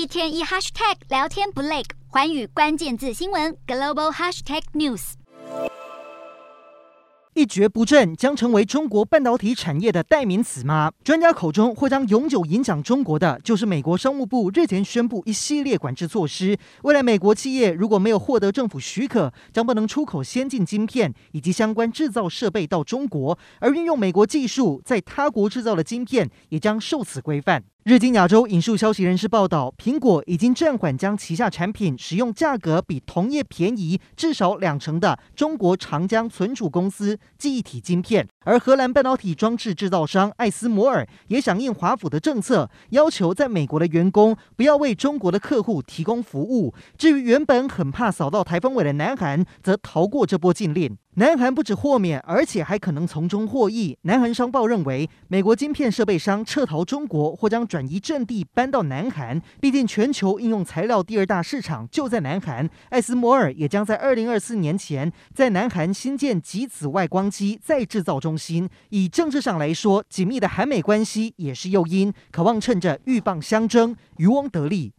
一天一 hashtag 聊天不累，寰宇关键字新闻 global hashtag news。一蹶不振将成为中国半导体产业的代名词吗？专家口中或将永久影响中国的，就是美国商务部日前宣布一系列管制措施。未来美国企业如果没有获得政府许可，将不能出口先进晶片以及相关制造设备到中国，而运用美国技术在他国制造的晶片也将受此规范。日经亚洲引述消息人士报道，苹果已经暂缓将旗下产品使用价格比同业便宜至少两成的中国长江存储公司记忆体晶片，而荷兰半导体装置制造商艾斯摩尔也响应华府的政策，要求在美国的员工不要为中国的客户提供服务。至于原本很怕扫到台风尾的南韩，则逃过这波禁令。南韩不止豁免，而且还可能从中获益。南韩商报认为，美国晶片设备商撤逃中国或将转移阵地搬到南韩，毕竟全球应用材料第二大市场就在南韩。艾斯摩尔也将在二零二四年前在南韩新建极紫外光机再制造中心。以政治上来说，紧密的韩美关系也是诱因，渴望趁着鹬蚌相争，渔翁得利。